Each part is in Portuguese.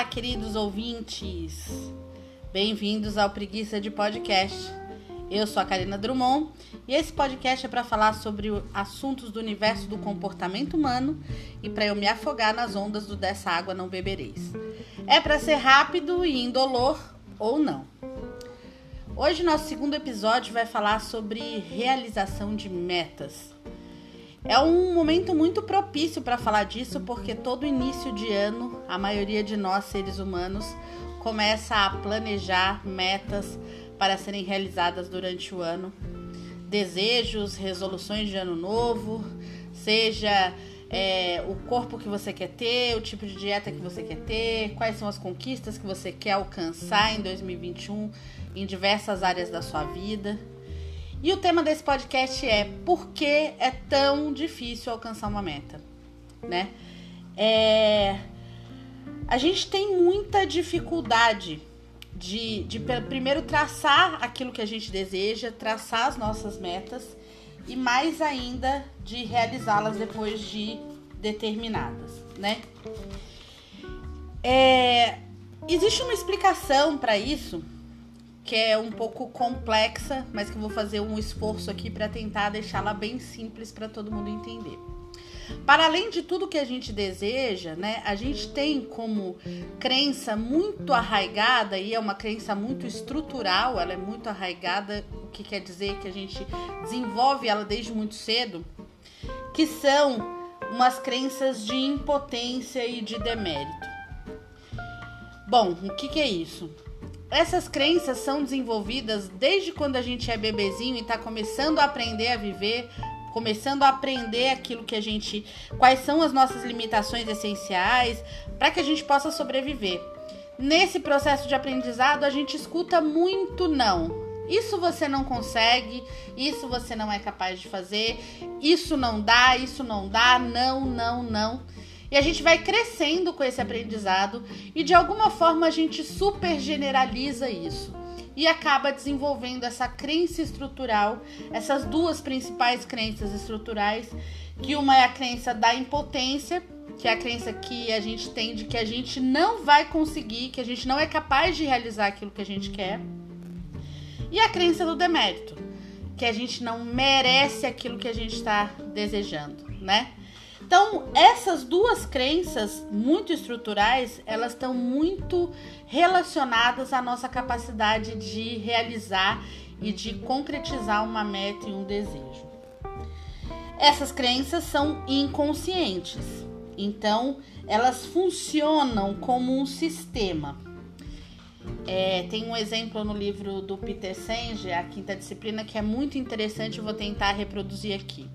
Olá, queridos ouvintes! Bem-vindos ao Preguiça de Podcast. Eu sou a Karina Drummond e esse podcast é para falar sobre assuntos do universo do comportamento humano e para eu me afogar nas ondas do Dessa Água Não Bebereis. É para ser rápido e indolor ou não. Hoje, nosso segundo episódio vai falar sobre realização de metas. É um momento muito propício para falar disso, porque todo início de ano, a maioria de nós seres humanos começa a planejar metas para serem realizadas durante o ano, desejos, resoluções de ano novo, seja é, o corpo que você quer ter, o tipo de dieta que você quer ter, quais são as conquistas que você quer alcançar em 2021 em diversas áreas da sua vida. E o tema desse podcast é por que é tão difícil alcançar uma meta, né? É... A gente tem muita dificuldade de, de primeiro traçar aquilo que a gente deseja, traçar as nossas metas e mais ainda de realizá-las depois de determinadas, né? É... Existe uma explicação para isso que é um pouco complexa, mas que eu vou fazer um esforço aqui para tentar deixá-la bem simples para todo mundo entender. Para além de tudo que a gente deseja, né, a gente tem como crença muito arraigada e é uma crença muito estrutural, ela é muito arraigada, o que quer dizer que a gente desenvolve ela desde muito cedo, que são umas crenças de impotência e de demérito. Bom, o que, que é isso? Essas crenças são desenvolvidas desde quando a gente é bebezinho e está começando a aprender a viver, começando a aprender aquilo que a gente, quais são as nossas limitações essenciais, para que a gente possa sobreviver. Nesse processo de aprendizado, a gente escuta muito não. Isso você não consegue, isso você não é capaz de fazer, isso não dá, isso não dá, não, não, não. E a gente vai crescendo com esse aprendizado e de alguma forma a gente super generaliza isso e acaba desenvolvendo essa crença estrutural, essas duas principais crenças estruturais, que uma é a crença da impotência, que é a crença que a gente tem de que a gente não vai conseguir, que a gente não é capaz de realizar aquilo que a gente quer, e a crença do demérito, que a gente não merece aquilo que a gente está desejando, né? Então, essas duas crenças muito estruturais, elas estão muito relacionadas à nossa capacidade de realizar e de concretizar uma meta e um desejo. Essas crenças são inconscientes, então elas funcionam como um sistema. É, tem um exemplo no livro do Peter Senge, A Quinta Disciplina, que é muito interessante, eu vou tentar reproduzir aqui.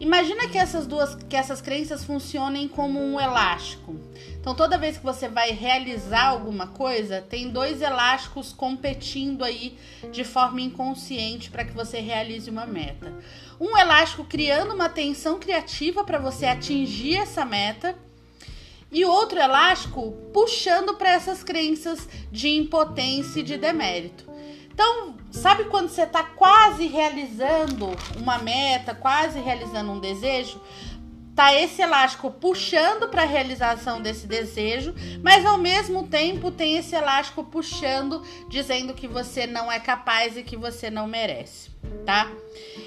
Imagina que essas duas, que essas crenças funcionem como um elástico. Então, toda vez que você vai realizar alguma coisa, tem dois elásticos competindo aí de forma inconsciente para que você realize uma meta. Um elástico criando uma tensão criativa para você atingir essa meta e outro elástico puxando para essas crenças de impotência e de demérito. Então, sabe quando você está quase realizando uma meta, quase realizando um desejo? Tá esse elástico puxando para a realização desse desejo, mas ao mesmo tempo tem esse elástico puxando, dizendo que você não é capaz e que você não merece, tá?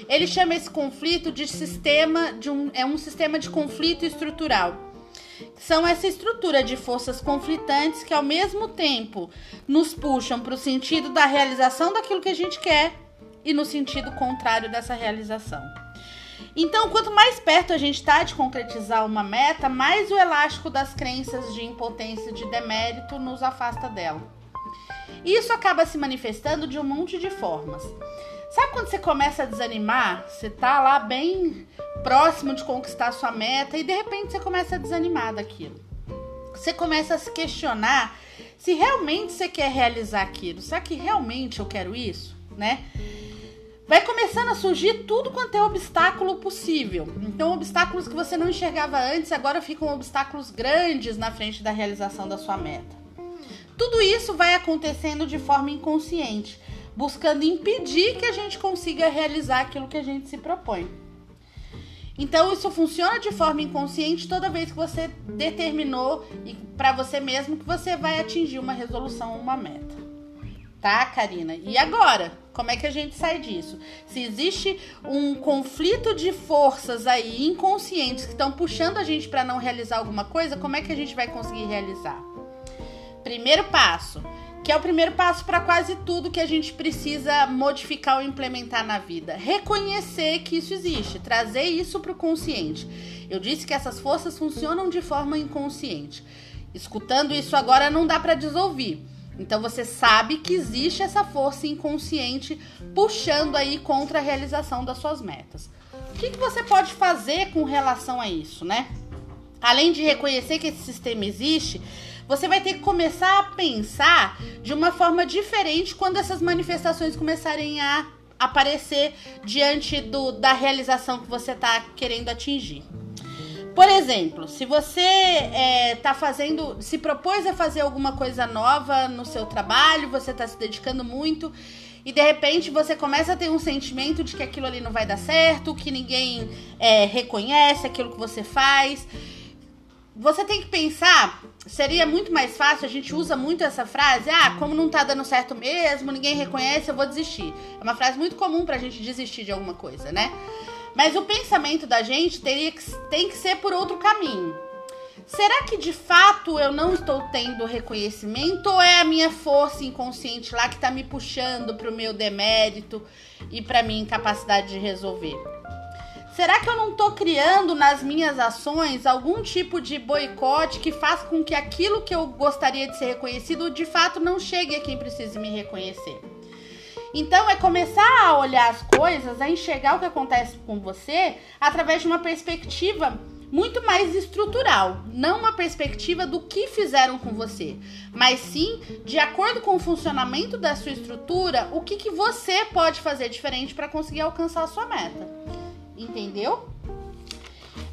Ele chama esse conflito de sistema de um é um sistema de conflito estrutural são essa estrutura de forças conflitantes que ao mesmo tempo nos puxam para o sentido da realização daquilo que a gente quer e no sentido contrário dessa realização. Então, quanto mais perto a gente está de concretizar uma meta, mais o elástico das crenças de impotência e de demérito nos afasta dela. Isso acaba se manifestando de um monte de formas. Sabe quando você começa a desanimar? Você tá lá bem próximo de conquistar sua meta e de repente você começa a desanimar daquilo. Você começa a se questionar se realmente você quer realizar aquilo. Será que realmente eu quero isso, né? Vai começando a surgir tudo quanto é obstáculo possível. Então, obstáculos que você não enxergava antes agora ficam obstáculos grandes na frente da realização da sua meta. Tudo isso vai acontecendo de forma inconsciente, buscando impedir que a gente consiga realizar aquilo que a gente se propõe. Então isso funciona de forma inconsciente toda vez que você determinou para você mesmo que você vai atingir uma resolução, uma meta. Tá, Karina? E agora? Como é que a gente sai disso? Se existe um conflito de forças aí inconscientes que estão puxando a gente para não realizar alguma coisa, como é que a gente vai conseguir realizar? Primeiro passo, que é o primeiro passo para quase tudo que a gente precisa modificar ou implementar na vida. Reconhecer que isso existe, trazer isso para o consciente. Eu disse que essas forças funcionam de forma inconsciente. Escutando isso agora não dá para desouvir. Então você sabe que existe essa força inconsciente puxando aí contra a realização das suas metas. O que, que você pode fazer com relação a isso, né? Além de reconhecer que esse sistema existe, você vai ter que começar a pensar de uma forma diferente quando essas manifestações começarem a aparecer diante do, da realização que você está querendo atingir. Por exemplo, se você está é, fazendo, se propôs a fazer alguma coisa nova no seu trabalho, você está se dedicando muito e de repente você começa a ter um sentimento de que aquilo ali não vai dar certo, que ninguém é, reconhece aquilo que você faz você tem que pensar, seria muito mais fácil, a gente usa muito essa frase, ah, como não tá dando certo mesmo, ninguém reconhece, eu vou desistir. É uma frase muito comum pra gente desistir de alguma coisa, né? Mas o pensamento da gente teria que, tem que ser por outro caminho. Será que de fato eu não estou tendo reconhecimento ou é a minha força inconsciente lá que tá me puxando pro meu demérito e pra minha incapacidade de resolver? Será que eu não estou criando nas minhas ações algum tipo de boicote que faz com que aquilo que eu gostaria de ser reconhecido de fato não chegue a quem precisa me reconhecer? Então é começar a olhar as coisas, a enxergar o que acontece com você através de uma perspectiva muito mais estrutural, não uma perspectiva do que fizeram com você, mas sim de acordo com o funcionamento da sua estrutura, o que, que você pode fazer diferente para conseguir alcançar a sua meta. Entendeu?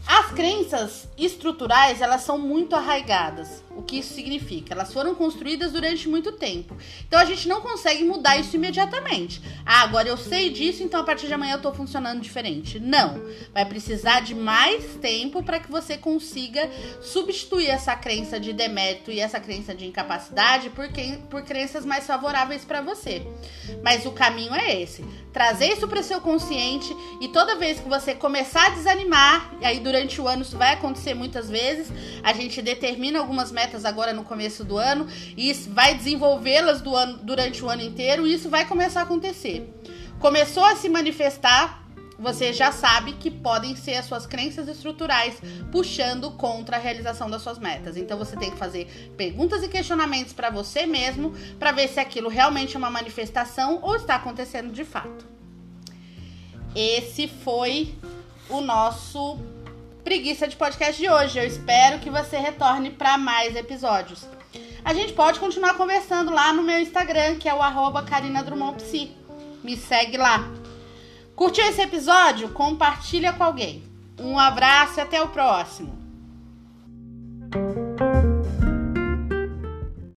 As crenças estruturais, elas são muito arraigadas. O que isso significa? Elas foram construídas durante muito tempo. Então a gente não consegue mudar isso imediatamente. Ah, agora eu sei disso, então a partir de amanhã eu tô funcionando diferente. Não. Vai precisar de mais tempo para que você consiga substituir essa crença de demérito e essa crença de incapacidade por, quem, por crenças mais favoráveis para você. Mas o caminho é esse: trazer isso para o seu consciente e toda vez que você começar a desanimar, e aí durante o ano isso vai acontecer muitas vezes, a gente determina algumas metas metas agora no começo do ano e vai desenvolvê-las durante o ano inteiro e isso vai começar a acontecer. Começou a se manifestar, você já sabe que podem ser as suas crenças estruturais puxando contra a realização das suas metas. Então você tem que fazer perguntas e questionamentos para você mesmo para ver se aquilo realmente é uma manifestação ou está acontecendo de fato. Esse foi o nosso preguiça de podcast de hoje. Eu espero que você retorne para mais episódios. A gente pode continuar conversando lá no meu Instagram, que é o arroba Me segue lá. Curtiu esse episódio? Compartilha com alguém. Um abraço e até o próximo.